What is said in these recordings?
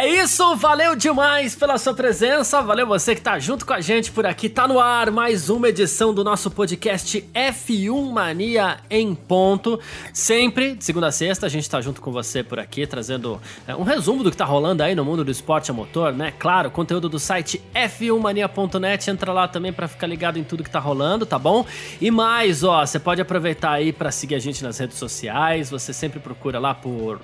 É isso, valeu demais pela sua presença, valeu você que tá junto com a gente por aqui. Tá no ar mais uma edição do nosso podcast F1 Mania em ponto. Sempre, de segunda a sexta, a gente tá junto com você por aqui, trazendo é, um resumo do que tá rolando aí no mundo do esporte a motor, né? Claro, conteúdo do site f1mania.net, entra lá também para ficar ligado em tudo que tá rolando, tá bom? E mais, ó, você pode aproveitar aí para seguir a gente nas redes sociais, você sempre procura lá por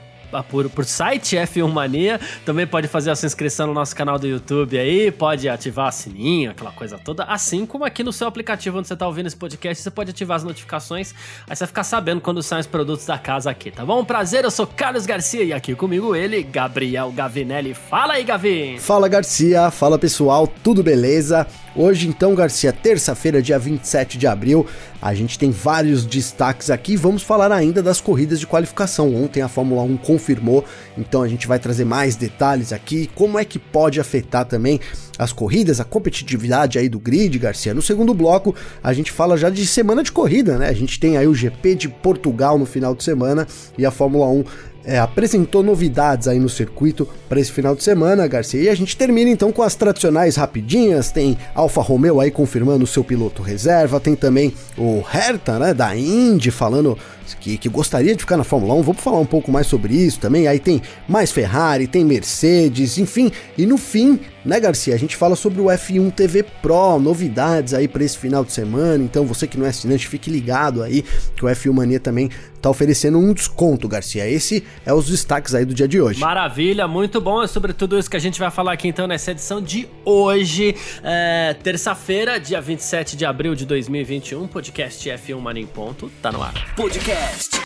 por, por site F1 Mania. Também pode fazer a sua inscrição no nosso canal do YouTube aí, pode ativar o sininho, aquela coisa toda. Assim como aqui no seu aplicativo onde você está ouvindo esse podcast, você pode ativar as notificações, aí você vai ficar sabendo quando saem os produtos da casa aqui, tá bom? Prazer, eu sou Carlos Garcia e aqui comigo ele, Gabriel Gavinelli. Fala aí, Gavin! Fala, Garcia. Fala, pessoal. Tudo beleza? Hoje, então, Garcia, terça-feira, dia 27 de abril, a gente tem vários destaques aqui. Vamos falar ainda das corridas de qualificação. Ontem a Fórmula 1 confirmou, então a gente vai trazer mais detalhes aqui. Como é que pode afetar também as corridas, a competitividade aí do grid, Garcia. No segundo bloco, a gente fala já de semana de corrida, né? A gente tem aí o GP de Portugal no final de semana e a Fórmula 1 é, apresentou novidades aí no circuito para esse final de semana, Garcia. E a gente termina então com as tradicionais rapidinhas. Tem Alfa Romeo aí confirmando o seu piloto reserva, tem também o Hertha, né, da Indy, falando que, que gostaria de ficar na Fórmula 1. Vamos falar um pouco mais sobre isso também. Aí tem mais Ferrari, tem Mercedes, enfim. E no fim, né, Garcia? A gente fala sobre o F1 TV Pro, novidades aí para esse final de semana. Então, você que não é assinante, fique ligado aí que o F1 Mania também tá oferecendo um desconto, Garcia. Esse é os destaques aí do dia de hoje. Maravilha, muito bom. É sobre tudo isso que a gente vai falar aqui então nessa edição de hoje, é, terça-feira, dia 27 de abril de 2021. Podcast F1 Mania em ponto, tá no ar. Podcast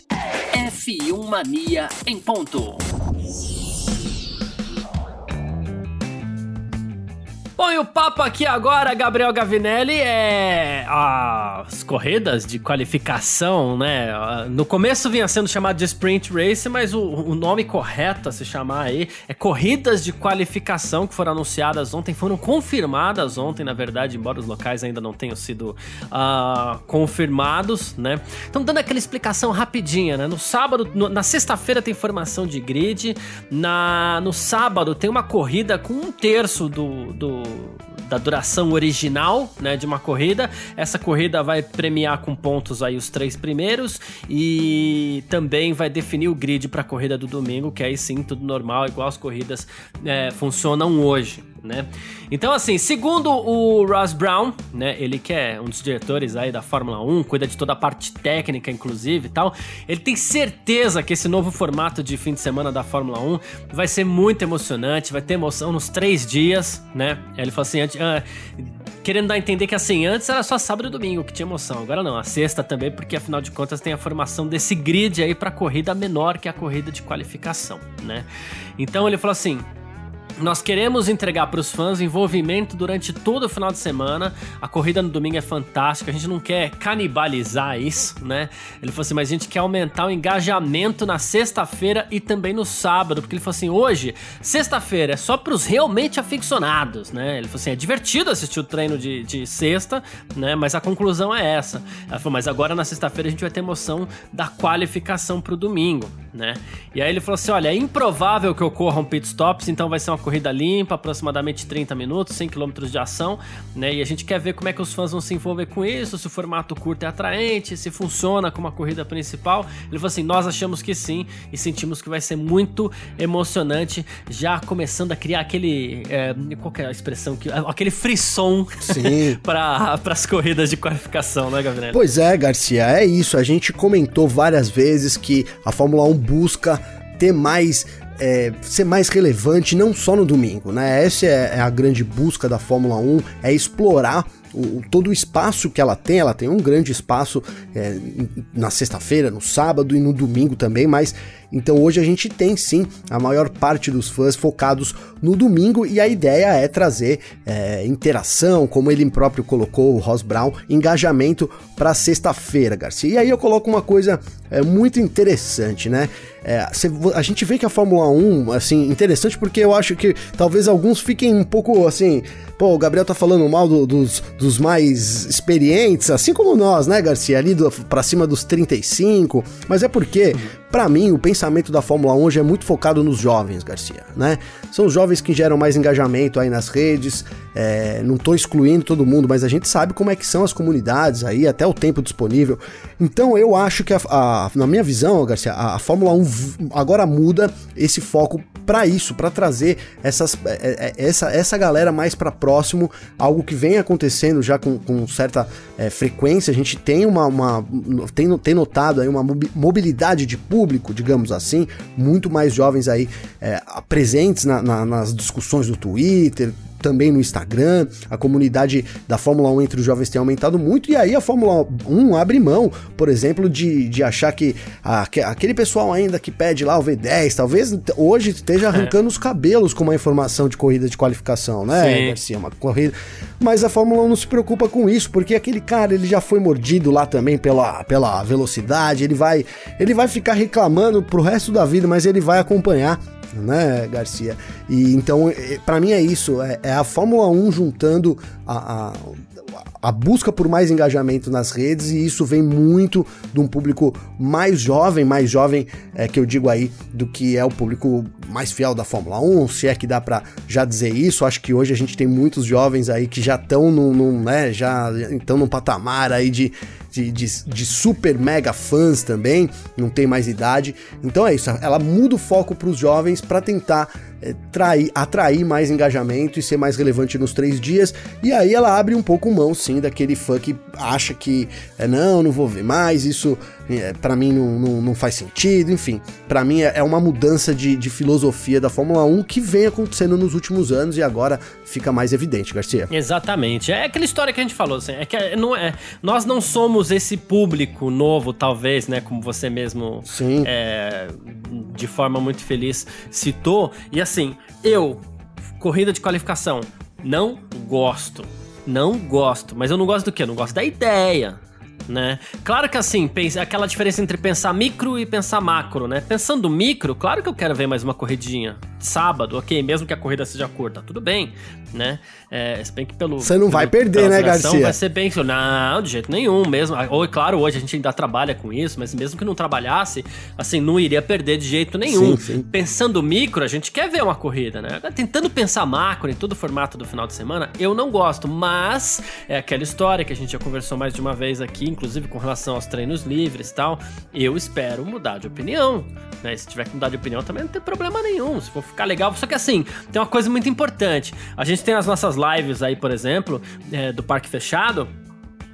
F1 Mania em ponto. Bom, e o papo aqui agora, Gabriel Gavinelli, é as corridas de qualificação, né? No começo vinha sendo chamado de Sprint Race, mas o, o, nome correto a se chamar aí é corridas de qualificação que foram anunciadas ontem, foram confirmadas ontem, na verdade, embora os locais ainda não tenham sido uh, confirmados, né? Então, dando aquela explicação rapidinha, né? No sábado, no, na sexta-feira tem formação de grid, na, no sábado tem uma corrida com um terço do, do Amém. Da duração original, né, de uma corrida. Essa corrida vai premiar com pontos aí os três primeiros e também vai definir o grid para a corrida do domingo, que aí sim tudo normal, igual as corridas é, funcionam hoje né? Então, assim, segundo o Ross Brown, né? Ele que é um dos diretores aí da Fórmula 1, cuida de toda a parte técnica, inclusive e tal. Ele tem certeza que esse novo formato de fim de semana da Fórmula 1 vai ser muito emocionante, vai ter emoção nos três dias, né? Ele falou assim, ah, querendo dar a entender que assim, antes era só sábado e domingo que tinha emoção, agora não, a sexta também, porque afinal de contas tem a formação desse grid aí para corrida menor que a corrida de qualificação, né? Então ele falou assim, nós queremos entregar para os fãs envolvimento durante todo o final de semana. A corrida no domingo é fantástica, a gente não quer canibalizar isso, né? Ele falou assim, mas a gente quer aumentar o engajamento na sexta-feira e também no sábado, porque ele falou assim, hoje, sexta-feira é só para os realmente aficionados, né? Ele falou assim, é divertido assistir o treino de, de sexta, né? Mas a conclusão é essa. Ela falou, mas agora na sexta-feira a gente vai ter emoção da qualificação para o domingo, né? E aí ele falou assim, olha, é improvável que ocorram pit stops, então vai ser uma limpa, aproximadamente 30 minutos, 100 km de ação, né? E a gente quer ver como é que os fãs vão se envolver com isso, se o formato curto é atraente, se funciona como a corrida principal. Ele falou assim: nós achamos que sim e sentimos que vai ser muito emocionante, já começando a criar aquele. É, qual é a expressão? Que, aquele frisson para as corridas de qualificação, né, Gabriel? Pois é, Garcia, é isso. A gente comentou várias vezes que a Fórmula 1 busca ter mais é, ser mais relevante não só no domingo, né? Essa é, é a grande busca da Fórmula 1, é explorar o, todo o espaço que ela tem, ela tem um grande espaço é, na sexta-feira, no sábado e no domingo também, mas então hoje a gente tem sim a maior parte dos fãs focados no domingo e a ideia é trazer é, interação, como ele próprio colocou, o Ross Brown, engajamento para sexta-feira, Garcia. E aí eu coloco uma coisa é, muito interessante, né? É, a gente vê que a Fórmula 1, assim, interessante porque eu acho que talvez alguns fiquem um pouco assim. Pô, o Gabriel tá falando mal do, dos, dos mais experientes, assim como nós, né, Garcia? Ali do, pra cima dos 35. Mas é porque, para mim, o pensamento da Fórmula 1 hoje é muito focado nos jovens, Garcia, né? São os jovens que geram mais engajamento aí nas redes. É, não tô excluindo todo mundo, mas a gente sabe como é que são as comunidades aí, até o tempo disponível. Então eu acho que, a, a, na minha visão, Garcia, a, a Fórmula 1 agora muda esse foco para isso, para trazer essas, é, é, é, essa, essa galera mais para próximo, algo que vem acontecendo já com, com certa é, frequência. A gente tem uma, uma tem, tem notado aí uma mobilidade de público, digamos assim, muito mais jovens aí é, presentes na, na, nas discussões do Twitter, também no Instagram. A comunidade da Fórmula 1 entre os jovens tem aumentado muito. E aí a Fórmula 1 abre mão, por exemplo, de, de achar que a, aquele pessoal ainda que pede lá o V10, talvez hoje esteja é. arrancando é. os cabelos com uma informação de corrida de qualificação, né, Sim. Garcia? Uma corrida. Mas a Fórmula 1 não se preocupa com isso, porque aquele cara ele já foi mordido lá também pela, pela velocidade, ele vai, ele vai ficar reclamando pro resto da vida, mas ele vai acompanhar né, Garcia? E então, para mim é isso, é, é, a Fórmula 1 juntando a, a, a, busca por mais engajamento nas redes e isso vem muito de um público mais jovem, mais jovem é, que eu digo aí do que é o público mais fiel da Fórmula 1, se é que dá para já dizer isso. Acho que hoje a gente tem muitos jovens aí que já estão num, num, né, já estão num patamar aí de de, de, de, super mega fãs também, não tem mais idade. Então é isso, ela muda o foco para os jovens para tentar é, trair, atrair mais engajamento e ser mais relevante nos três dias. E aí ela abre um pouco mão, sim, daquele fã que acha que é, não, não vou ver mais, isso para mim não, não, não, faz sentido. Enfim, para mim é, é, uma mudança de, de filosofia da Fórmula 1 que vem acontecendo nos últimos anos e agora fica mais evidente, Garcia. Exatamente. É aquela história que a gente falou, assim, é que é, não é, nós não somos esse público novo, talvez, né, como você mesmo Sim. É, de forma muito feliz citou. E assim, assim, eu, corrida de qualificação, não gosto. Não gosto. Mas eu não gosto do quê? Eu não gosto da ideia né? Claro que assim, aquela diferença entre pensar micro e pensar macro, né? Pensando micro, claro que eu quero ver mais uma corridinha. Sábado, ok, mesmo que a corrida seja curta, tudo bem, né? É, se bem que pelo. Você não pelo, vai perder, né, Garcia? Vai ser bem. Não, de jeito nenhum mesmo. Ou, claro, hoje a gente ainda trabalha com isso, mas mesmo que não trabalhasse, assim, não iria perder de jeito nenhum. Sim, sim. Pensando micro, a gente quer ver uma corrida, né? Tentando pensar macro em todo o formato do final de semana, eu não gosto, mas é aquela história que a gente já conversou mais de uma vez aqui, inclusive com relação aos treinos livres e tal, eu espero mudar de opinião. Né? Se tiver que mudar de opinião também não tem problema nenhum. Se for ficar legal. Só que assim, tem uma coisa muito importante. A gente tem as nossas lives aí, por exemplo, é, do Parque Fechado.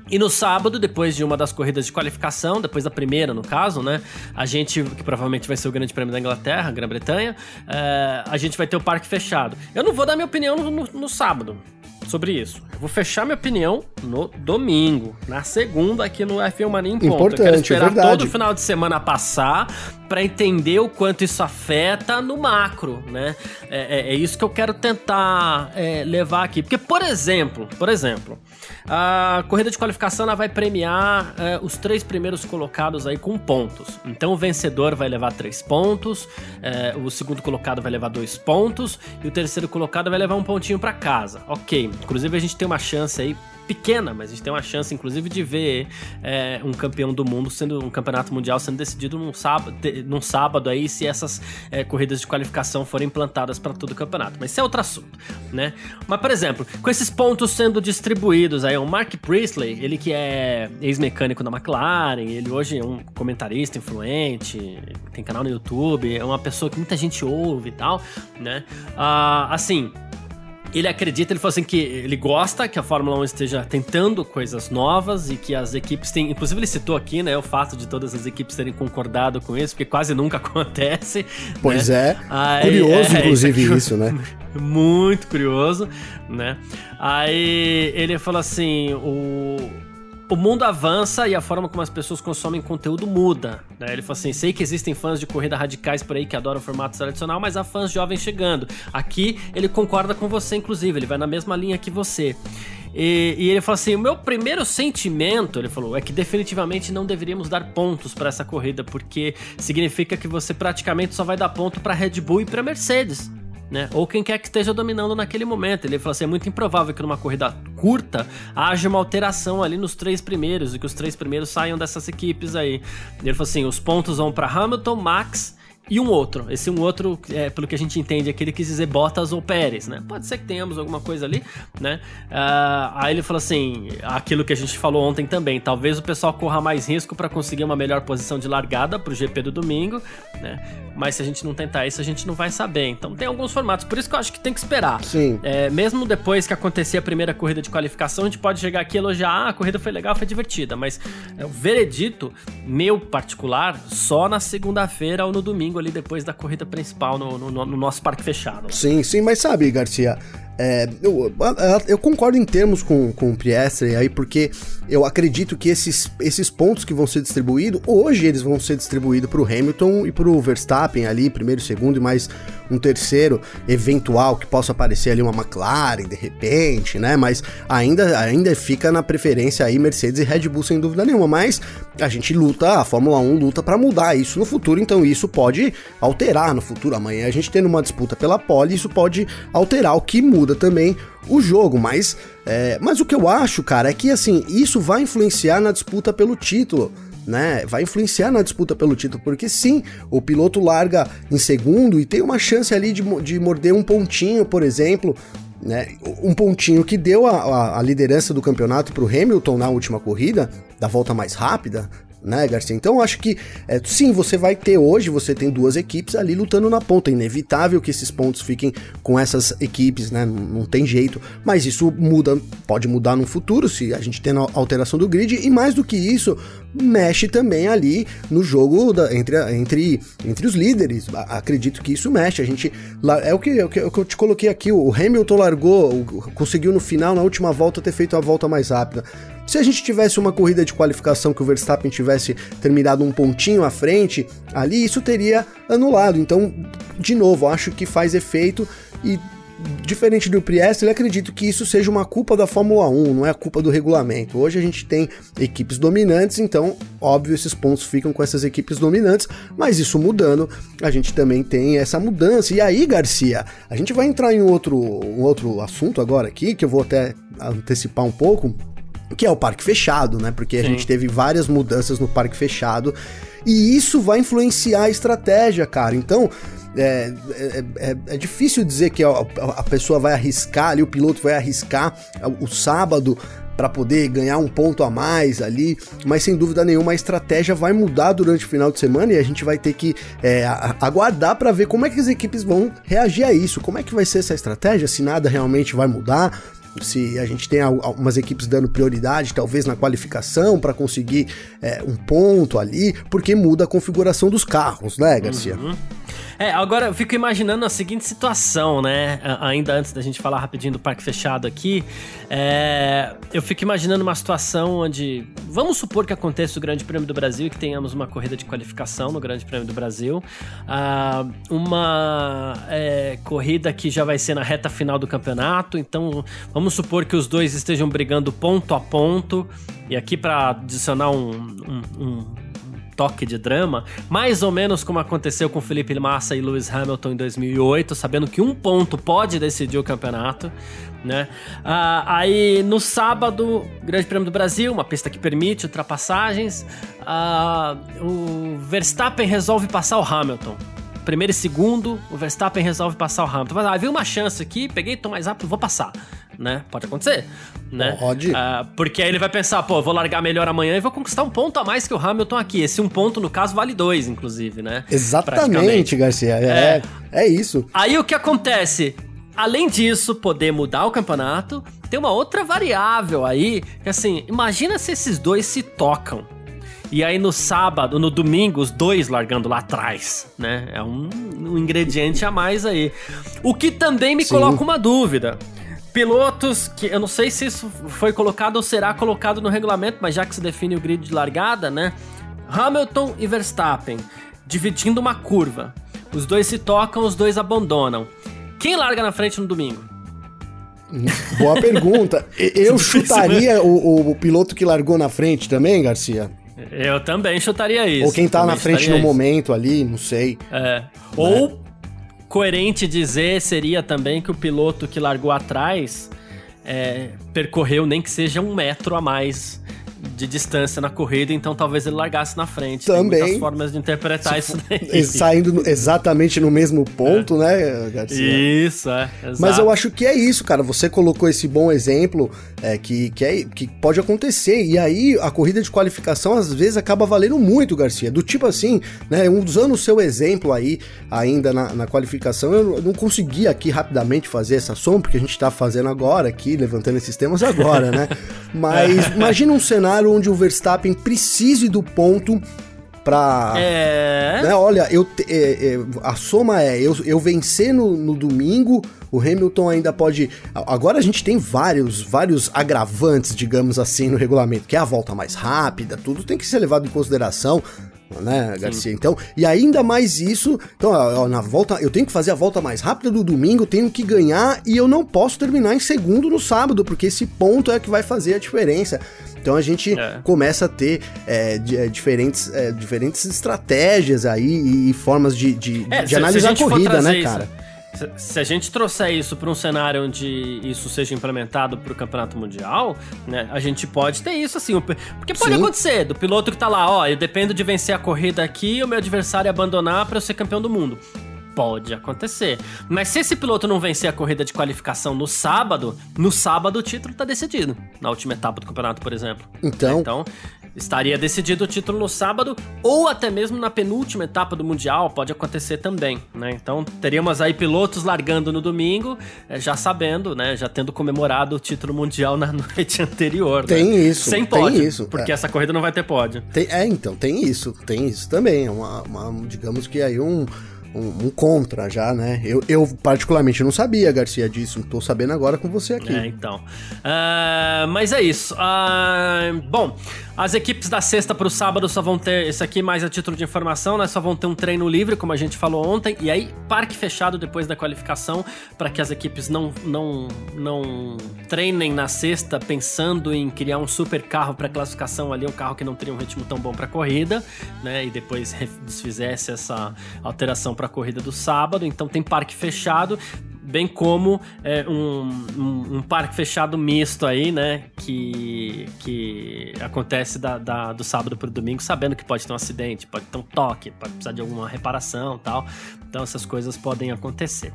E no sábado, depois de uma das corridas de qualificação, depois da primeira, no caso, né? A gente, que provavelmente vai ser o Grande Prêmio da Inglaterra, Grã-Bretanha, é, a gente vai ter o parque fechado. Eu não vou dar minha opinião no, no, no sábado sobre isso. Eu vou fechar minha opinião no domingo, na segunda aqui no F1 Mania em ponto. Importante, Eu quero esperar é todo o final de semana passar para entender o quanto isso afeta no macro, né? É, é, é isso que eu quero tentar é, levar aqui. Porque, por exemplo, por exemplo, a corrida de qualificação ela vai premiar é, os três primeiros colocados aí com pontos. Então o vencedor vai levar três pontos, é, o segundo colocado vai levar dois pontos e o terceiro colocado vai levar um pontinho para casa. Ok. Inclusive a gente tem uma chance aí pequena, mas a gente tem uma chance, inclusive, de ver é, um campeão do mundo sendo um campeonato mundial sendo decidido num sábado, num sábado aí, se essas é, corridas de qualificação forem implantadas para todo o campeonato. Mas isso é outro assunto, né? Mas, por exemplo, com esses pontos sendo distribuídos aí, o Mark Priestley, ele que é ex-mecânico da McLaren, ele hoje é um comentarista influente, tem canal no YouTube, é uma pessoa que muita gente ouve e tal, né? Ah, assim ele acredita, ele falou assim que ele gosta que a Fórmula 1 esteja tentando coisas novas e que as equipes têm, inclusive ele citou aqui, né, o fato de todas as equipes terem concordado com isso, porque quase nunca acontece. Pois né? é. Aí, curioso, é, inclusive, isso, isso, né? Muito curioso, né? Aí ele falou assim, o o mundo avança e a forma como as pessoas consomem conteúdo muda. Né? Ele falou assim: sei que existem fãs de corrida radicais por aí que adoram o formato tradicional, mas há fãs jovens chegando. Aqui ele concorda com você, inclusive, ele vai na mesma linha que você. E, e, ele falou assim: o meu primeiro sentimento, ele falou, é que definitivamente não deveríamos dar pontos para essa corrida, porque significa que você praticamente só vai dar ponto para Red Bull e para Mercedes né? Ou quem quer que esteja dominando naquele momento. Ele falou assim: é muito improvável que numa corrida curta haja uma alteração ali nos três primeiros e que os três primeiros saiam dessas equipes aí. Ele falou assim: os pontos vão para Hamilton, Max e um outro. Esse um outro, é, pelo que a gente entende, aquele que dizer Bottas ou Pérez, né? Pode ser que tenhamos alguma coisa ali, né? Uh, aí ele falou assim, aquilo que a gente falou ontem também, talvez o pessoal corra mais risco para conseguir uma melhor posição de largada pro GP do domingo, né? Mas se a gente não tentar isso, a gente não vai saber. Então tem alguns formatos, por isso que eu acho que tem que esperar. Sim. É, mesmo depois que acontecer a primeira corrida de qualificação, a gente pode chegar aqui e elogiar, ah, a corrida foi legal, foi divertida, mas é, o veredito, meu particular, só na segunda-feira ou no domingo ali depois da corrida principal no, no, no nosso parque fechado. Sim, sim, mas sabe, Garcia, é, eu, eu, concordo em termos com, com o Priestley aí, porque eu acredito que esses, esses pontos que vão ser distribuídos, hoje eles vão ser distribuídos para o Hamilton e para o Verstappen ali, primeiro, segundo e mais um terceiro eventual que possa aparecer ali uma McLaren de repente, né? Mas ainda, ainda fica na preferência aí Mercedes e Red Bull sem dúvida nenhuma. Mas a gente luta, a Fórmula 1 luta para mudar isso no futuro, então isso pode alterar no futuro. Amanhã a gente tendo uma disputa pela pole, isso pode alterar o que muda também o jogo, mas, é, mas o que eu acho, cara, é que assim, isso vai influenciar na disputa pelo título. Né, vai influenciar na disputa pelo título, porque sim, o piloto larga em segundo e tem uma chance ali de, de morder um pontinho, por exemplo, né, um pontinho que deu a, a, a liderança do campeonato para o Hamilton na última corrida, da volta mais rápida, né, Garcia? Então acho que é, sim, você vai ter hoje, você tem duas equipes ali lutando na ponta. É inevitável que esses pontos fiquem com essas equipes, né? Não, não, tem jeito. Mas isso muda, pode mudar no futuro se a gente tem alteração do grid. E mais do que isso, mexe também ali no jogo da, entre, entre, entre os líderes. Acredito que isso mexe. A gente. É o que, é o que, é o que eu te coloquei aqui. O Hamilton largou, conseguiu no final, na última volta, ter feito a volta mais rápida. Se a gente tivesse uma corrida de qualificação que o Verstappen tivesse terminado um pontinho à frente, ali isso teria anulado. Então, de novo, acho que faz efeito e diferente do Priest, acredito que isso seja uma culpa da Fórmula 1, não é a culpa do regulamento. Hoje a gente tem equipes dominantes, então, óbvio, esses pontos ficam com essas equipes dominantes, mas isso mudando, a gente também tem essa mudança. E aí, Garcia, a gente vai entrar em outro, um outro assunto agora aqui, que eu vou até antecipar um pouco, que é o parque fechado, né? Porque Sim. a gente teve várias mudanças no parque fechado e isso vai influenciar a estratégia, cara. Então, é, é, é, é difícil dizer que a, a, pessoa vai arriscar ali, o piloto vai arriscar o sábado para poder ganhar um ponto a mais ali, mas sem dúvida nenhuma a estratégia vai mudar durante o final de semana e a gente vai ter que é, aguardar para ver como é que as equipes vão reagir a isso, como é que vai ser essa estratégia, se nada realmente vai mudar, se a gente tem algumas equipes dando prioridade, talvez na qualificação, para conseguir é, um ponto ali, porque muda a configuração dos carros, né, Garcia? Uhum. É, agora eu fico imaginando a seguinte situação, né? Ainda antes da gente falar rapidinho do parque fechado aqui, é, eu fico imaginando uma situação onde, vamos supor que aconteça o Grande Prêmio do Brasil e que tenhamos uma corrida de qualificação no Grande Prêmio do Brasil, uh, uma é, corrida que já vai ser na reta final do campeonato, então vamos supor que os dois estejam brigando ponto a ponto, e aqui para adicionar um, um, um toque de drama, mais ou menos como aconteceu com Felipe Massa e Lewis Hamilton em 2008, sabendo que um ponto pode decidir o campeonato, né? Ah, aí no sábado, Grande Prêmio do Brasil, uma pista que permite ultrapassagens, ah, o Verstappen resolve passar o Hamilton primeiro e segundo, o Verstappen resolve passar o Hamilton. Mas ah, uma chance aqui, peguei, tô mais rápido, vou passar né? Pode acontecer, né? Pode. Uh, porque aí ele vai pensar, pô, vou largar melhor amanhã e vou conquistar um ponto a mais que o Hamilton aqui. Esse um ponto, no caso, vale dois, inclusive, né? Exatamente, Garcia. É, é, é isso. Aí o que acontece? além disso, poder mudar o campeonato, tem uma outra variável aí, que assim, imagina se esses dois se tocam. E aí no sábado, no domingo, os dois largando lá atrás, né? É um, um ingrediente a mais aí. O que também me Sim. coloca uma dúvida. Pilotos que eu não sei se isso foi colocado ou será colocado no regulamento, mas já que se define o grid de largada, né? Hamilton e Verstappen dividindo uma curva. Os dois se tocam, os dois abandonam. Quem larga na frente no domingo? Boa pergunta. Eu chutaria o, o, piloto que largou na frente também, Garcia? Eu também chutaria isso. Ou quem tá na frente no isso. momento ali, não sei. É. Né? Ou coerente dizer seria também que o piloto que largou atrás é, percorreu nem que seja um metro a mais de distância na corrida, então talvez ele largasse na frente. Também. Tem muitas formas de interpretar isso daí. Saindo exatamente no mesmo ponto, é. né, Garcia? Isso, é. Exato. Mas eu acho que é isso, cara. Você colocou esse bom exemplo é, que, que, é, que pode acontecer. E aí a corrida de qualificação às vezes acaba valendo muito, Garcia. Do tipo assim, né, usando o seu exemplo aí ainda na, na qualificação, eu não consegui aqui rapidamente fazer essa soma, porque a gente tá fazendo agora aqui, levantando esses temas agora, né? Mas imagina um cenário cenário onde o Verstappen precise do ponto pra. É. Né, olha, eu, é, é, a soma é: eu, eu vencer no, no domingo, o Hamilton ainda pode. Agora a gente tem vários, vários agravantes, digamos assim, no regulamento, que é a volta mais rápida, tudo tem que ser levado em consideração né, Garcia? Sim. Então, e ainda mais isso, então, ó, na volta, eu tenho que fazer a volta mais rápida do domingo, tenho que ganhar e eu não posso terminar em segundo no sábado, porque esse ponto é que vai fazer a diferença. Então a gente é. começa a ter é, de, é, diferentes, é, diferentes estratégias aí e, formas de, de, é, de analisar a, a corrida, né, cara? Isso se a gente trouxer isso para um cenário onde isso seja implementado para o campeonato mundial, né, a gente pode ter isso assim. Porque pode Sim. acontecer do piloto que tá lá, ó, eu dependo de vencer a corrida aqui e o meu adversário abandonar para eu ser campeão do mundo. Pode acontecer. Mas se esse piloto não vencer a corrida de qualificação no sábado, no sábado o título tá decidido. Na última etapa do campeonato, por exemplo. Então. Então, estaria decidido o título no sábado ou até mesmo na penúltima etapa do Mundial, pode acontecer também, né? Então teríamos aí pilotos largando no domingo, eh, já sabendo, né? Já tendo comemorado o título mundial na noite anterior. Né? Tem né? isso. Sem pódio, tem isso. Porque é. essa corrida não vai ter pódio. Tem, é, então, tem isso. Tem isso também. É uma, uma digamos que aí um um, um, contra já, né? Eu, eu, particularmente não sabia, Garcia, disso. Tô sabendo agora com você aqui. É, então. Uh, mas é isso. Uh, bom, as equipes da sexta pro sábado só vão ter. Esse aqui mais a título de informação, né? Só vão ter um treino livre, como a gente falou ontem. E aí, parque fechado depois da qualificação, para que as equipes não, não, não treinem na sexta pensando em criar um super carro para classificação ali, um carro que não teria um ritmo tão bom para corrida, né? E depois desfizesse essa alteração para a corrida do sábado. Então tem parque fechado, bem como é, um, um, um, parque fechado misto aí, né? Que, que acontece da, da do sábado para o domingo, sabendo que pode ter um acidente, pode ter um toque, pode precisar de alguma reparação tal. Então essas coisas podem acontecer.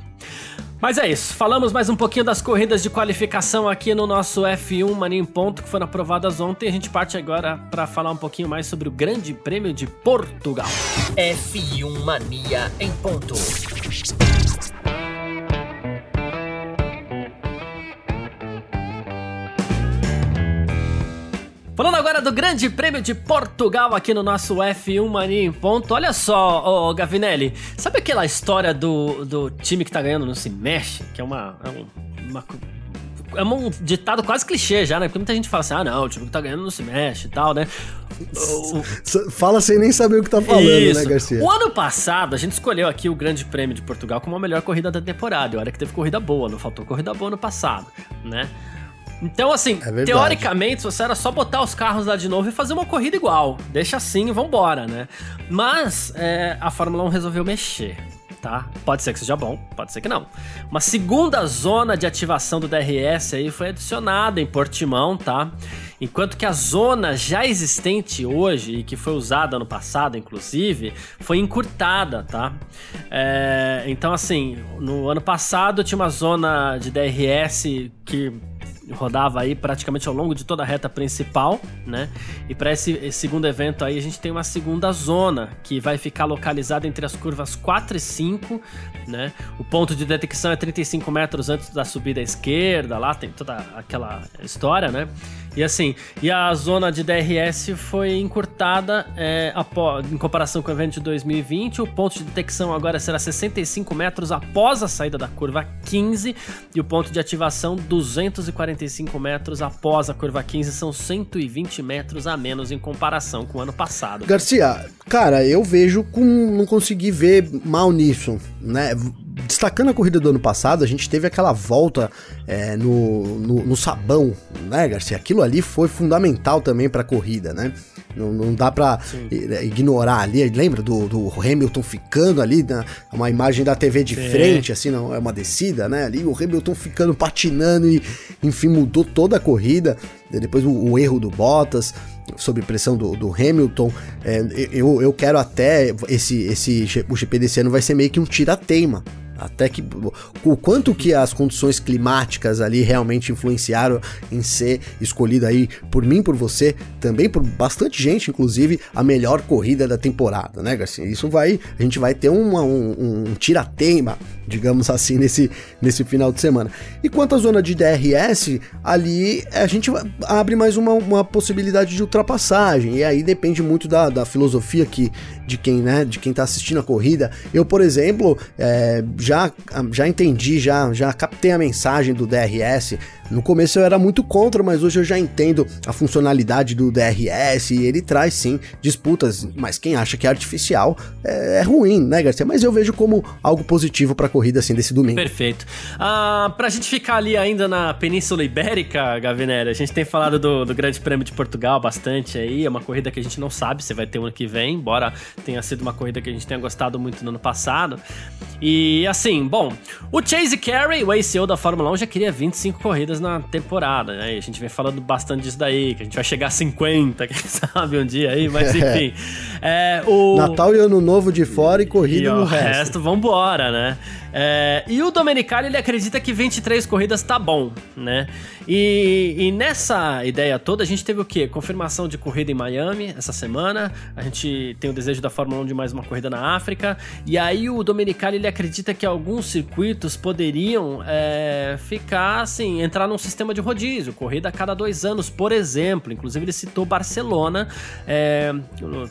Mas é isso, falamos mais um pouquinho das corridas de qualificação aqui no nosso F1 Mania em Ponto, que foram aprovadas ontem. A gente parte agora para falar um pouquinho mais sobre o Grande Prêmio de Portugal. F1 Mania em Ponto. Falando agora do Grande Prêmio de Portugal aqui no nosso F1 Mania em ponto. Olha só, ô Gavinelli, sabe aquela história do, do time que tá ganhando não se mexe? Que é uma, é uma, é um ditado quase clichê já, né? Porque muita gente fala assim: ah, não, o time que tá ganhando não se mexe e tal, né? Fala sem nem saber o que tá falando, né, Isso. né, Garcia? O ano passado, a gente escolheu aqui o Grande Prêmio de Portugal como a melhor corrida da temporada. E olha que teve corrida boa, não faltou corrida boa no passado, né? Então, assim, é teoricamente, você era só botar os carros lá de novo e fazer uma corrida igual. Deixa assim e vambora, né? Mas é, a Fórmula 1 resolveu mexer. Tá? Pode ser que seja bom, pode ser que não. Uma segunda zona de ativação do DRS aí foi adicionada em Portimão, tá? Enquanto que a zona já existente hoje, e que foi usada no passado, inclusive, foi encurtada, tá? É, então, assim, no ano passado tinha uma zona de DRS que rodava aí praticamente ao longo de toda a reta principal, né? E para esse, esse, segundo evento aí a gente tem uma segunda zona que vai ficar localizada entre as curvas 4 e 5, né? O ponto de detecção é 35 metros antes da subida à esquerda, lá tem toda aquela história, né? E assim, e a zona de DRS foi encurtada é, após, em comparação com o evento de 2020. O ponto de detecção agora será 65 metros após a saída da curva 15 e o ponto de ativação 245 metros após a curva 15. São 120 metros a menos em comparação com o ano passado. Garcia, cara, eu vejo com. não consegui ver mal nisso, né? destacando a corrida do ano passado, a gente teve aquela volta é, no, no, no, sabão, né, Garcia? Aquilo ali foi fundamental também para a corrida, né? Não, não dá para é, ignorar ali. Lembra do, do, Hamilton ficando ali, né? uma imagem da TV de Sim. frente, assim, não é uma descida, né? Ali o Hamilton ficando patinando e, enfim, mudou toda a corrida. Depois o, o erro do Bottas sob pressão do, do Hamilton. É, eu, eu quero até esse, esse o GP desse ano vai ser meio que um tira-teima até que o quanto que as condições climáticas ali realmente influenciaram em ser escolhido aí por mim, por você, também por bastante gente, inclusive, a melhor corrida da temporada, né, Garcia? Isso vai, a gente vai ter uma, um, um tira-teima, digamos assim, nesse, nesse final de semana. E quanto à zona de DRS, ali a gente abre mais uma, uma possibilidade de ultrapassagem, e aí depende muito da, da filosofia que, de quem, né, de quem tá assistindo a corrida. Eu, por exemplo, é, já, já entendi, já, já captei a mensagem do DRS no começo eu era muito contra, mas hoje eu já entendo a funcionalidade do DRS e ele traz sim disputas, mas quem acha que é artificial é, é ruim, né, Garcia? Mas eu vejo como algo positivo para corrida assim desse domingo. Perfeito. Ah, pra gente ficar ali ainda na Península Ibérica, Gavinera, a gente tem falado do, do Grande Prêmio de Portugal bastante aí, é uma corrida que a gente não sabe se vai ter ano que vem, embora tenha sido uma corrida que a gente tenha gostado muito no ano passado. E assim, bom, o Chase Carey, o ACO da Fórmula 1, já queria 25 corridas na temporada, né? E a gente vem falando bastante disso daí, que a gente vai chegar a 50, quem sabe um dia aí, mas enfim. É, o... Natal e Ano Novo de fora e corrida e no resto. O resto, vambora, né? É, e o Domenicali, ele acredita que 23 corridas tá bom, né? E, e, nessa ideia toda, a gente teve o quê? Confirmação de corrida em Miami essa semana. A gente tem o desejo da Fórmula 1 de mais uma corrida na África. E aí o Domenicali, ele acredita que alguns circuitos poderiam é, ficar, assim, entrar num sistema de rodízio. Corrida a cada dois anos, por exemplo. Inclusive ele citou Barcelona, é,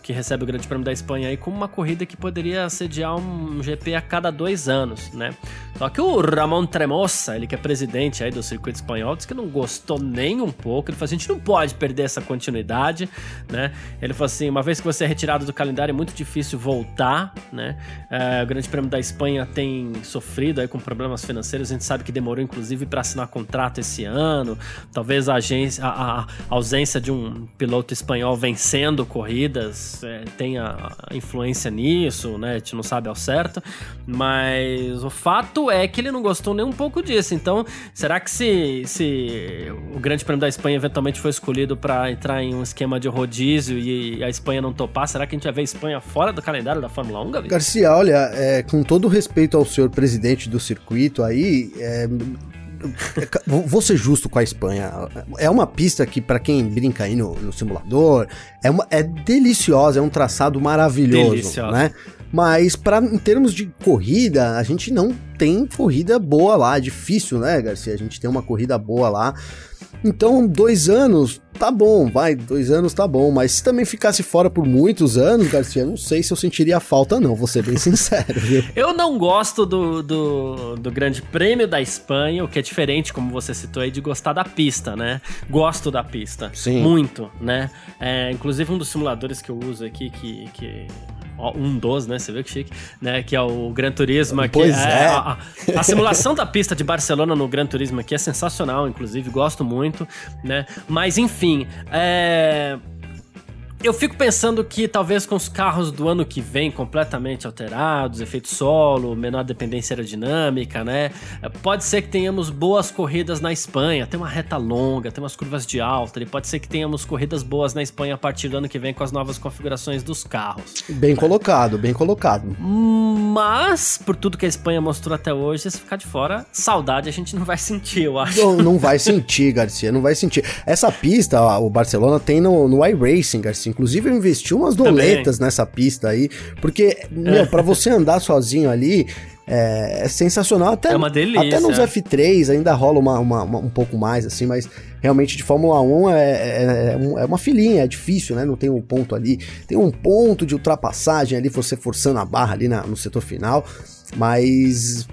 que recebe o Grande Prêmio da Espanha aí, como uma corrida que poderia sediar um GP a cada dois anos né? Só que o Ramon Tremosa, ele que é presidente aí do circuito espanhol, disse que não gostou nem um pouco. Ele falou assim: a gente não pode perder essa continuidade, né? Ele falou assim: uma vez que você é retirado do calendário, é muito difícil voltar, né? É, o Grande Prêmio da Espanha tem sofrido aí com problemas financeiros. A gente sabe que demorou, inclusive, para assinar contrato esse ano. Talvez a, agência, a, a, ausência de um piloto espanhol vencendo corridas é, tenha influência nisso, né? A gente não sabe ao certo, mas o fato é que ele não gostou nem um pouco disso. Então, será que se, se o Grande Prêmio da Espanha eventualmente foi escolhido para entrar em um esquema de rodízio e a Espanha não topar, será que a gente vai ver a Espanha fora do calendário da Fórmula 1, Gavi? Garcia, olha, é, com todo respeito ao senhor presidente do circuito aí, é, vou ser justo com a Espanha. É uma pista que, para quem brinca aí no, no simulador, é, uma, é deliciosa, é um traçado maravilhoso, Deliciosa. né? Mas para em termos de corrida, a gente não tem corrida boa lá. É difícil, né, Garcia? A gente tem uma corrida boa lá. Então, dois anos, tá bom, vai, dois anos tá bom. Mas se também ficasse fora por muitos anos, Garcia, não sei se eu sentiria falta, não, vou ser bem sincero, viu? Eu não gosto do, do, do Grande Prêmio da Espanha, o que é diferente, como você citou aí, de gostar da pista, né? Gosto da pista. Sim. Muito, né? É, inclusive, um dos simuladores que eu uso aqui, que, que um dos, né? Você vê que chique, né? Que é o Gran Turismo. Pois é. é. A, a, simulação da pista de Barcelona no Gran Turismo aqui é sensacional, inclusive, gosto muito, né? Mas enfim, é Eu fico pensando que talvez com os carros do ano que vem completamente alterados, efeito solo, menor dependência aerodinâmica, né? Pode ser que tenhamos boas corridas na Espanha, tem uma reta longa, tem umas curvas de alta, e pode ser que tenhamos corridas boas na Espanha a partir do ano que vem com as novas configurações dos carros. Bem colocado, bem colocado. Mas, por tudo que a Espanha mostrou até hoje, se ficar de fora, saudade a gente não vai sentir, eu acho. Não, não vai sentir, Garcia, não vai sentir. Essa pista, ó, o Barcelona tem no, no iRacing, Garcia Inclusive, eu investi umas doletas Também. nessa pista aí, porque, meu, pra você andar sozinho ali, é, é, sensacional. Até, é uma delícia. Até nos F3 ainda rola uma, uma, uma, um pouco mais, assim, mas realmente de Fórmula 1 é, é, é, uma filinha, é difícil, né? Não tem um ponto ali. Tem um ponto de ultrapassagem ali, você forçando a barra ali na, no setor final, mas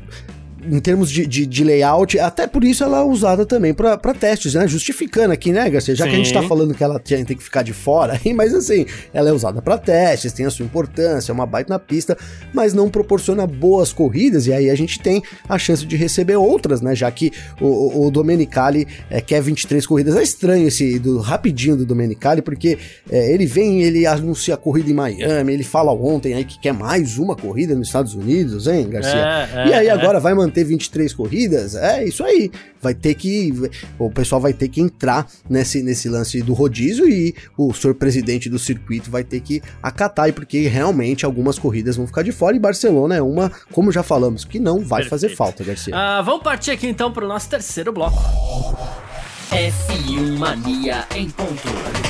em termos de, de, de, layout, até por isso ela é usada também para testes, né? Justificando aqui, né, Garcia? Já Sim. que a gente tá falando que ela tem, tem que ficar de fora, mas assim, ela é usada para testes, tem a sua importância, é uma baita na pista, mas não proporciona boas corridas, e aí a gente tem a chance de receber outras, né? Já que o, o Domenicali é, quer 23 corridas. É estranho esse do rapidinho do Domenicali, porque é, ele vem, ele anuncia a corrida em Miami, ele fala ontem aí que quer mais uma corrida nos Estados Unidos, hein, Garcia? É, é, e aí é. agora vai manter ter 23 corridas, é isso aí. Vai ter que. O pessoal vai ter que entrar nesse, nesse lance do rodízio e o senhor presidente do circuito vai ter que acatar, porque realmente algumas corridas vão ficar de fora e Barcelona é uma, como já falamos, que não vai Perfeito. fazer falta, Garcia. Uh, vamos partir aqui então para o nosso terceiro bloco. F1 Mania em ponto.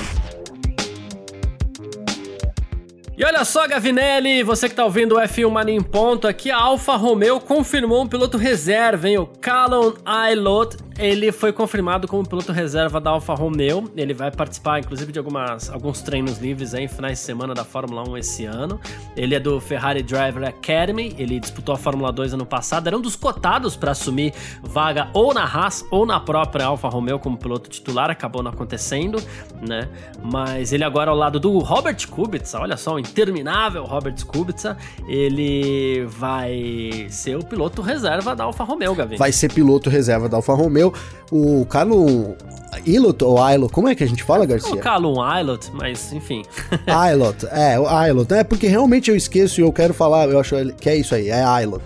E olha só, Gavinelli, você que tá ouvindo o F1 Mania em ponto, aqui a Alfa Romeo confirmou um piloto reserva, hein? O Callum Aylot ele foi confirmado como piloto reserva da Alfa Romeo. Ele vai participar, inclusive, de algumas, alguns treinos livres aí, em finais de semana da Fórmula 1 esse ano. Ele é do Ferrari Driver Academy. Ele disputou a Fórmula 2 ano passado. Era um dos cotados para assumir vaga ou na Haas ou na própria Alfa Romeo como piloto titular. Acabou não acontecendo, né? Mas ele agora ao lado do Robert Kubica, olha só, o interminável Robert Kubica, ele vai ser o piloto reserva da Alfa Romeo, Gavin. Vai ser piloto reserva da Alfa Romeo o Calum Ilot ou Ailot, como é que a gente fala, Garcia? O Calum Ailot, mas enfim. Ailot, é, o Ailot. É porque realmente eu esqueço e eu quero falar, eu acho que é isso aí, é Ailot.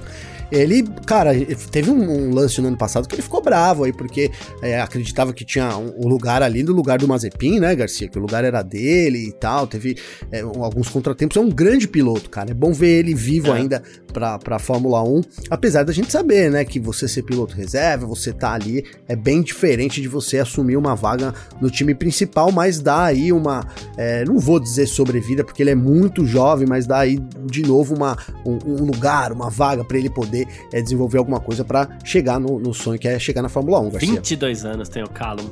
Ele, cara, teve um, um, lance no ano passado que ele ficou bravo aí, porque é, acreditava que tinha um, um, lugar ali no lugar do Mazepin, né, Garcia? Que o lugar era dele e tal. Teve é, alguns contratempos. É um grande piloto, cara. É bom ver ele vivo é. ainda pra, pra Fórmula 1. Apesar da gente saber, né, que você ser piloto reserva, você tá ali, é bem diferente de você assumir uma vaga no time principal, mas dá aí uma. É, não vou dizer sobrevida, porque ele é muito jovem, mas dá aí de novo uma, um, um lugar, uma vaga para ele poder é, desenvolver alguma coisa para chegar no, no, sonho que é chegar na Fórmula 1, Garcia. 22 anos tem o Callum.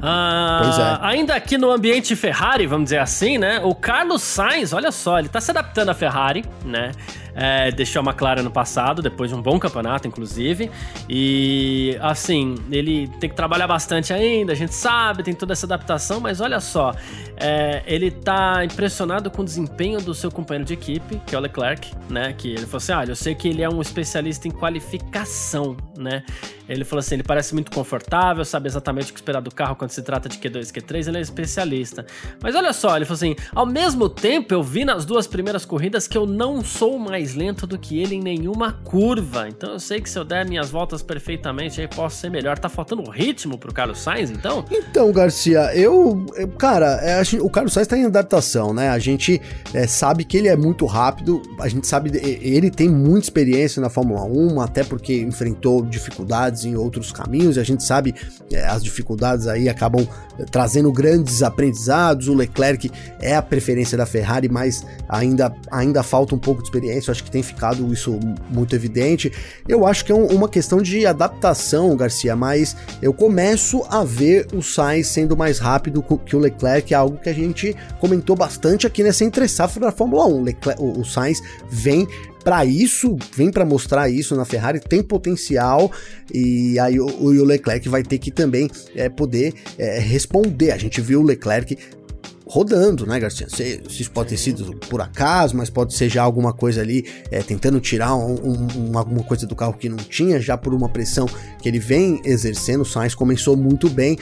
Ah, pois é. Ainda aqui no ambiente Ferrari, vamos dizer assim, né? O Carlos Sainz, olha só, ele tá se adaptando à Ferrari, né? É, deixou a McLaren no passado, depois de um bom campeonato, inclusive. E, assim, ele tem que trabalhar bastante ainda, a gente sabe, tem toda essa adaptação, mas olha só, é, ele tá impressionado com o desempenho do seu companheiro de equipe, que é o Leclerc, né? Que ele falou assim: olha, eu sei que ele é um especialista em qualificação, né? Ele falou assim: ele parece muito confortável, sabe exatamente o que esperar do carro quando se trata de Q2 e Q3, ele é especialista. Mas olha só, ele falou assim: ao mesmo tempo eu vi nas duas primeiras corridas que eu não sou mais lento do que ele em nenhuma curva. Então eu sei que se eu der minhas voltas perfeitamente, aí posso ser melhor. Tá faltando ritmo pro Carlos Sainz, então? Então, Garcia, eu. eu cara, é, o Carlos Sainz tá em adaptação, né? A gente é, sabe que ele é muito rápido, a gente sabe. Ele tem muita experiência na Fórmula 1, até porque enfrentou dificuldades dificuldades em outros caminhos, e a gente sabe é, as dificuldades aí acabam é, trazendo grandes aprendizados. O Leclerc é a preferência da Ferrari, mas ainda, ainda falta um pouco de experiência. Eu acho que tem ficado isso muito evidente. Eu acho que é um, uma questão de adaptação, Garcia, mas eu começo a ver o Sainz sendo mais rápido que o Leclerc, é algo que a gente comentou bastante aqui nessa entre-safra da Fórmula 1. Leclerc, o, o Sainz vem para isso, vem para mostrar isso na Ferrari, tem potencial e aí o, o Leclerc vai ter que também é, poder é, responder. A gente viu o Leclerc rodando, né, Garcia? Se, isso pode ter sido por acaso, mas pode ser já alguma coisa ali, é, tentando tirar um, um, alguma coisa do carro que não tinha, já por uma pressão que ele vem exercendo. O Sainz começou muito bem.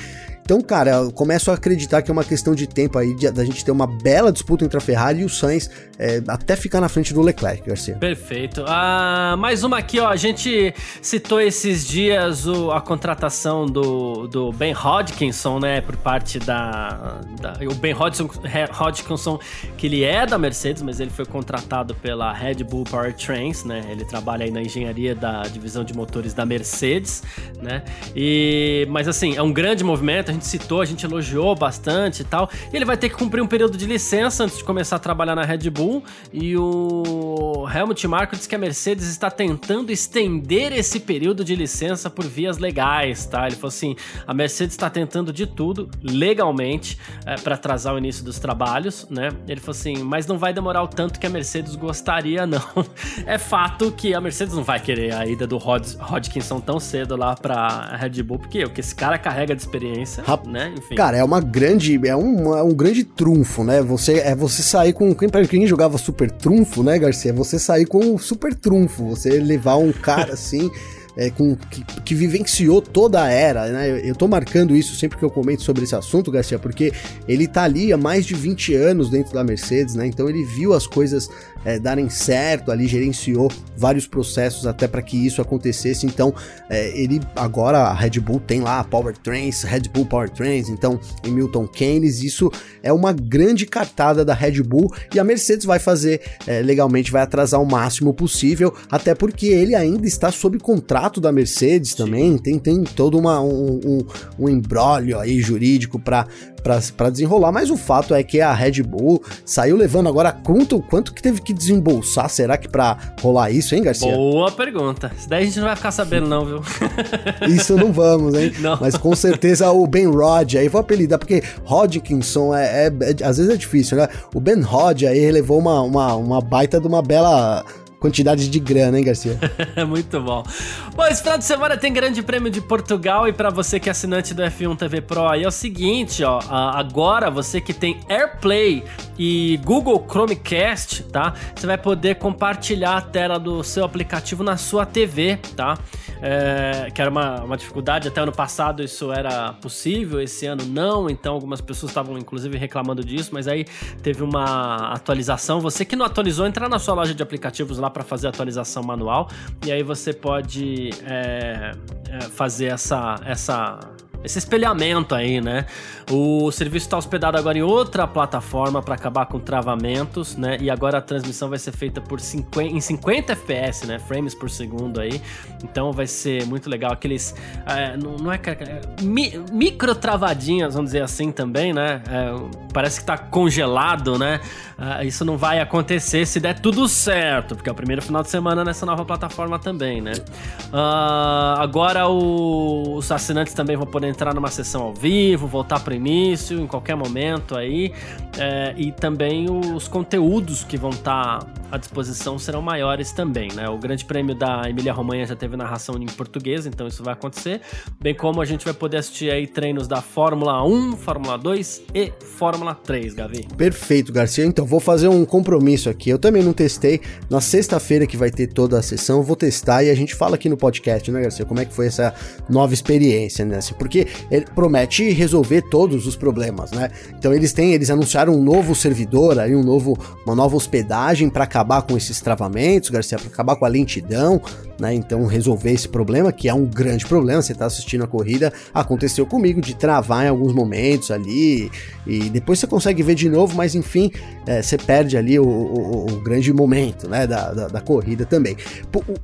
Então, cara, eu começo a acreditar que é uma questão de tempo aí da gente ter uma bela disputa entre a Ferrari e o Sainz, é, até ficar na frente do Leclerc, Garcia. Perfeito. Ah, mais uma aqui, ó. A gente citou esses dias o, a contratação do, do Ben Hodgkinson, né, por parte da, da o Ben Hodgson, Hodgkinson, que ele é da Mercedes, mas ele foi contratado pela Red Bull Powertrains, né? Ele trabalha aí na engenharia da divisão de motores da Mercedes, né? E mas assim, é um grande movimento, gente citou, a gente elogiou bastante e tal. E ele vai ter que cumprir um período de licença antes de começar a trabalhar na Red Bull, e o Helmut Marko disse que a Mercedes está tentando estender esse período de licença por vias legais, tá? Ele falou assim: a Mercedes está tentando de tudo legalmente é, para atrasar o início dos trabalhos, né? Ele falou assim, mas não vai demorar o tanto que a Mercedes gostaria, não. é fato que a Mercedes não vai querer a ida do Rod Hodgkinson tão cedo lá para Red Bull, porque o que esse cara carrega de experiência, Rap né? Enfim. Cara, é uma grande, é um, é um grande trunfo, né? Você é você sair com quem para quem jogava super trunfo, né, Garcia? Você sair com um super trunfo, você levar um cara assim é, com, que, que, vivenciou toda a era, né? Eu, eu tô marcando isso sempre que eu comento sobre esse assunto, Garcia, porque ele tá ali há mais de 20 anos dentro da Mercedes, né? Então ele viu as coisas é, darem certo ali, gerenciou vários processos até para que isso acontecesse. Então é, ele agora a Red Bull tem lá a Powertrains, Red Bull Powertrains, então em Milton Keynes, isso é uma grande cartada da Red Bull e a Mercedes vai fazer é, legalmente, vai atrasar o máximo possível, até porque ele ainda está sob contrato da Mercedes também, tem, tem todo uma, um, um, um embrólio aí jurídico para para desenrolar, mas o fato é que a Red Bull saiu levando agora quanto, quanto que teve que desembolsar, será que para rolar isso, hein, Garcia? Boa pergunta. Isso daí a gente não vai ficar sabendo não, viu? isso não vamos, hein? Não. Mas com certeza o Ben Rod, aí vou apelidar, porque Hodgkinson é, é, é, às vezes é difícil, né? O Ben Rod aí levou uma, uma, uma baita de uma bela quantidade de grana, hein, Garcia? Muito bom. Bom, esse final de semana tem Grande Prêmio de Portugal e para você que é assinante do F1 TV Pro aí é o seguinte, ó, agora você que tem AirPlay e Google Chromecast, tá? Você vai poder compartilhar a tela do seu aplicativo na sua TV, tá? É, que era uma, uma dificuldade, até ano passado isso era possível, esse ano não, então algumas pessoas estavam inclusive reclamando disso, mas aí teve uma atualização. Você que não atualizou, entra na sua loja de aplicativos lá para fazer atualização manual. E aí você pode é, é, fazer essa, essa esse espelhamento aí, né? O serviço está hospedado agora em outra plataforma para acabar com travamentos, né? E agora a transmissão vai ser feita por 50, em 50 FPS, né? Frames por segundo aí. Então vai ser muito legal. Aqueles. É, não, não, é. Mi, micro travadinhas, vamos dizer assim também, né? É, parece que tá congelado, né? É, isso não vai acontecer se der tudo certo, porque é o primeiro final de semana nessa nova plataforma também, né? Uh, agora o, os assinantes também vão poder entrar numa sessão ao vivo, voltar para o início em qualquer momento aí. É, e também os conteúdos que vão estar tá à disposição serão maiores também, né? O Grande Prêmio da Emília Romanha já teve narração em português, então isso vai acontecer. Bem como a gente vai poder assistir aí treinos da Fórmula 1, Fórmula 2 e Fórmula 3, Gavi. Perfeito, Garcia. Então vou fazer um compromisso aqui. Eu também não testei. Na sexta-feira que vai ter toda a sessão, vou testar e a gente fala aqui no podcast, né, Garcia? Como é que foi essa nova experiência, né? Porque ele promete resolver todos os problemas, né? Então eles têm, eles anunciaram um novo servidor aí, um novo, uma nova hospedagem para acabar com esses travamentos, Garcia, para acabar com a lentidão, né? Então resolver esse problema, que é um grande problema, você tá assistindo a corrida, aconteceu comigo de travar em alguns momentos ali, e depois você consegue ver de novo, mas enfim, é, você perde ali o, o, o grande momento, né, da, da, da corrida também.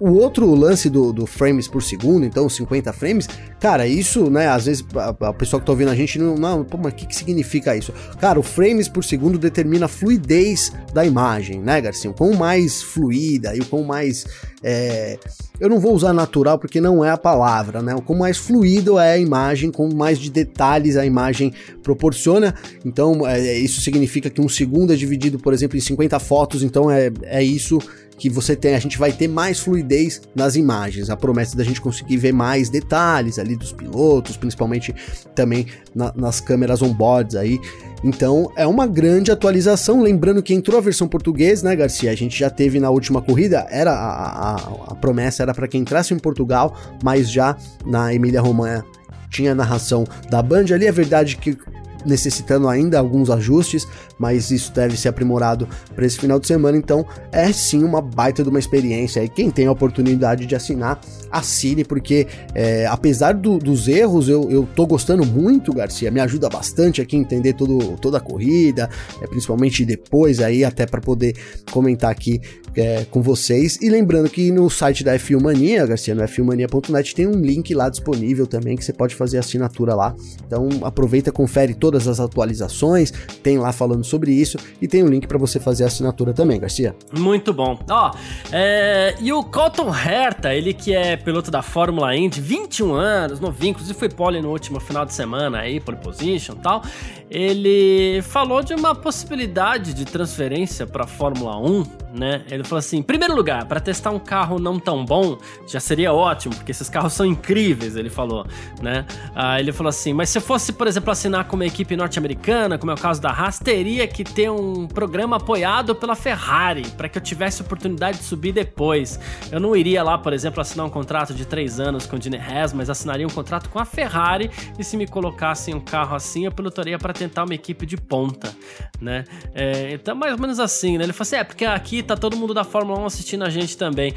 O, o, outro lance do, do frames por segundo, então 50 frames, cara, isso, né, às vezes a, a pessoa que tá ouvindo a gente não, não pô, mas o que, que significa isso? Cara, o frames por segundo determina a fluidez da imagem, né, Garcia? O mais fluida e o quão mais é, eu não vou usar natural porque não é a palavra, né? Com mais fluido é a imagem, com mais de detalhes a imagem proporciona. Então, é, isso significa que um segundo é dividido, por exemplo, em 50 fotos, então é, é isso que você tem, a gente vai ter mais fluidez nas imagens. A promessa da gente conseguir ver mais detalhes ali dos pilotos, principalmente também na, nas câmeras on-boards aí. Então é uma grande atualização. Lembrando que entrou a versão português, né, Garcia? A gente já teve na última corrida, era a, a, a promessa era para que entrasse em Portugal, mas já na Emília Romanha tinha narração da Band ali. É verdade que necessitando ainda alguns ajustes, mas isso deve ser aprimorado para esse final de semana. Então é sim uma baita de uma experiência. E quem tem a oportunidade de assinar, assine, porque é, apesar do, dos erros, eu, eu tô gostando muito, Garcia. Me ajuda bastante aqui a entender todo, toda a corrida, é, principalmente depois aí, até para poder comentar aqui é, com vocês. E lembrando que no site da F1 Mania, Garcia, no f1mania.net, tem um link lá disponível também que você pode fazer assinatura lá. Então aproveita, confere todas as atualizações, tem lá falando sobre isso e tem um link para você fazer a assinatura também, Garcia. Muito bom. Ó, é, e o Colton Herta, ele que é piloto da Fórmula Indy, 21 anos, novinho, inclusive foi pole no último final de semana aí, pole position e tal. Ele falou de uma possibilidade de transferência para Fórmula 1, né? Ele falou assim: primeiro lugar, para testar um carro não tão bom, já seria ótimo, porque esses carros são incríveis, ele falou, né? Ah, ele falou assim: mas se fosse, por exemplo, assinar com uma equipe norte-americana, como é o caso da Haas, teria que ter um programa apoiado pela Ferrari, para que eu tivesse oportunidade de subir depois. Eu não iria lá, por exemplo, assinar um contrato de três anos com o Gene Haas, mas assinaria um contrato com a Ferrari, e se me colocassem um carro assim, eu pilotaria para tentar uma equipe de ponta, né? É, então, mais ou menos assim, né? Ele falou assim: é, porque aqui tá todo mundo da Fórmula 1 assistindo a gente também.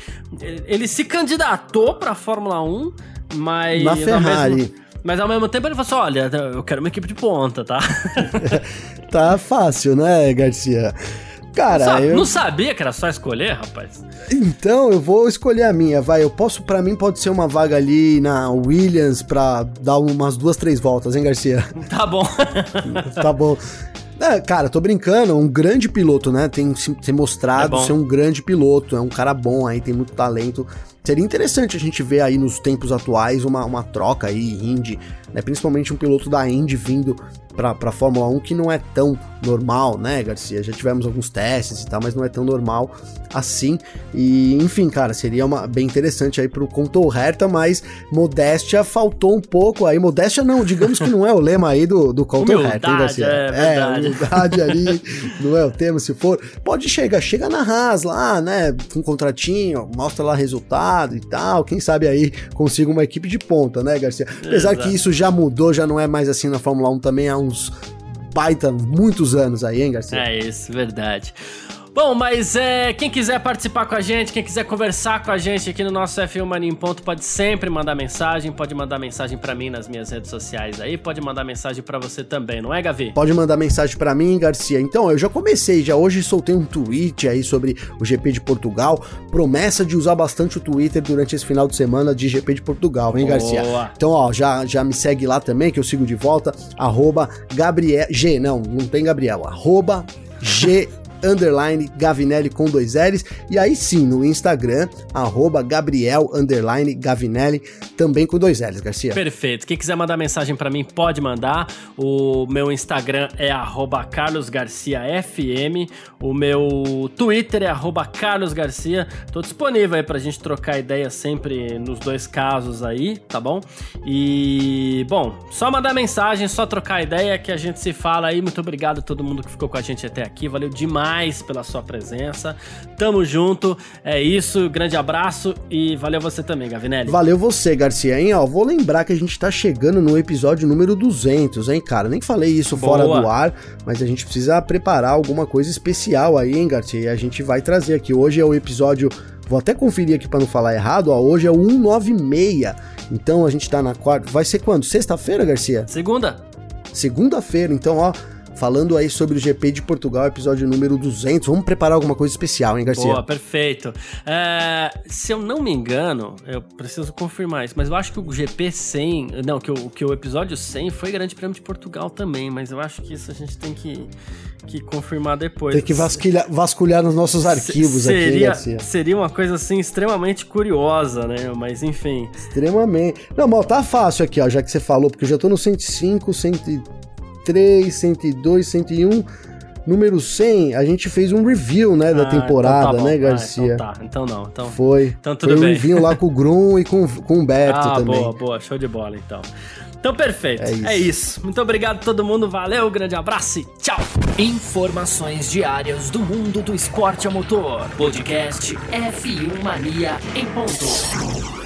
Ele se candidatou pra Fórmula 1, mas. Na Ferrari. Mas ao mesmo tempo ele falou assim: olha, eu quero uma equipe de ponta, tá? tá fácil, né, Garcia? Cara, Só, eu não sabia que era só escolher, rapaz. Então, eu vou escolher a minha, vai. Eu posso, para mim, pode ser uma vaga ali na Williams pra dar umas duas, três voltas, hein, Garcia? Tá bom. tá bom. É, cara, tô brincando, um grande piloto, né? Tem se, se mostrado É ser um grande piloto, é um cara bom aí, tem muito talento. Seria interessante a gente ver aí nos tempos atuais uma, uma troca aí, Indy, né? Principalmente um piloto da Indy vindo pra, pra Fórmula 1 que não é tão normal, né, Garcia? Já tivemos alguns testes e tal, mas não é tão normal assim. E, enfim, cara, seria uma, bem interessante aí pro Conto Herta, mas modéstia faltou um pouco aí. Modéstia não, digamos que não é o lema aí do, do Conto Herta, hein, Garcia? é verdade. humildade ali, não é o tema, se for. Pode chegar, chega na Haas lá, né, com um contratinho, mostra lá resultado e tal, quem sabe aí consiga uma equipe de ponta, né, Garcia? Apesar Exato. que isso já mudou, já não é mais assim na Fórmula 1 também há uns baita, muitos anos aí, hein, Garcia? É isso, verdade. Bom, mas é, quem quiser participar com a gente, quem quiser conversar com a gente aqui no nosso F1 Mania em Ponto, pode sempre mandar mensagem, pode mandar mensagem pra mim nas minhas redes sociais aí, pode mandar mensagem pra você também, não é, Gavi? Pode mandar mensagem pra mim, Garcia. Então, eu já comecei, já hoje soltei um tweet aí sobre o GP de Portugal. Promessa de usar bastante o Twitter durante esse final de semana de GP de Portugal, hein, Boa. Garcia? Então, ó, já, já me segue lá também, que eu sigo de volta. Arroba Gabriel. G, não, não tem Gabriel. Arroba G. Underline Gavinelli com dois L's e aí sim no Instagram arroba Gabriel Underline Gavinelli também com dois L's Garcia. Perfeito. Quem quiser mandar mensagem pra mim, pode mandar. O meu Instagram é arroba carlosgarciafm. O meu Twitter é arroba carlosgarcia. Tô disponível aí pra gente trocar ideia sempre nos dois casos aí, tá bom? E, bom, só mandar mensagem, só trocar ideia que a gente se fala aí. Muito obrigado a todo mundo que ficou com a gente até aqui. Valeu demais pela sua presença. Tamo junto. É isso. Grande abraço e valeu você também, Gavinelli. Valeu você, Garcia, hein? Ó, vou lembrar que a gente tá chegando no episódio número 200, hein, cara? Nem falei isso Boa. fora do ar, mas a gente precisa preparar alguma coisa especial aí, hein, Garcia? E a gente vai trazer aqui. Hoje é o episódio. Vou até conferir aqui pra não falar errado, ó. Hoje é o 196. Então a gente tá na quarta. Vai ser quando? Sexta-feira, Garcia? Segunda. Segunda-feira. Então, ó. Falando aí sobre o GP de Portugal, episódio número 200. Vamos preparar alguma coisa especial, hein, Garcia? Boa, perfeito. É, se eu não me engano, eu preciso confirmar isso, mas eu acho que o GP 100, não, que o, que o episódio 100 foi Grande Prêmio de Portugal também, mas eu acho que isso a gente tem que, que confirmar depois. Tem que vasculhar, vasculhar nos nossos arquivos aqui, hein, seria, Garcia. seria uma coisa assim extremamente curiosa, né? Mas enfim. Extremamente. Não, mas tá fácil aqui, ó, já que você falou, porque eu já tô no 105, 103, 102, 101. Número 100, a gente fez um review, né, da Ah, temporada, então tá né, Ah, Garcia? então tá, então não. Então, Foi. Então tudo Foi um bem. review lá com o Grum e com, com o Humberto ah, também. boa, boa, show de bola então. Então perfeito. É isso. é isso. Muito obrigado a todo mundo, valeu, grande abraço e tchau. Informações diárias do mundo do esporte a motor. Podcast F1 Mania em ponto.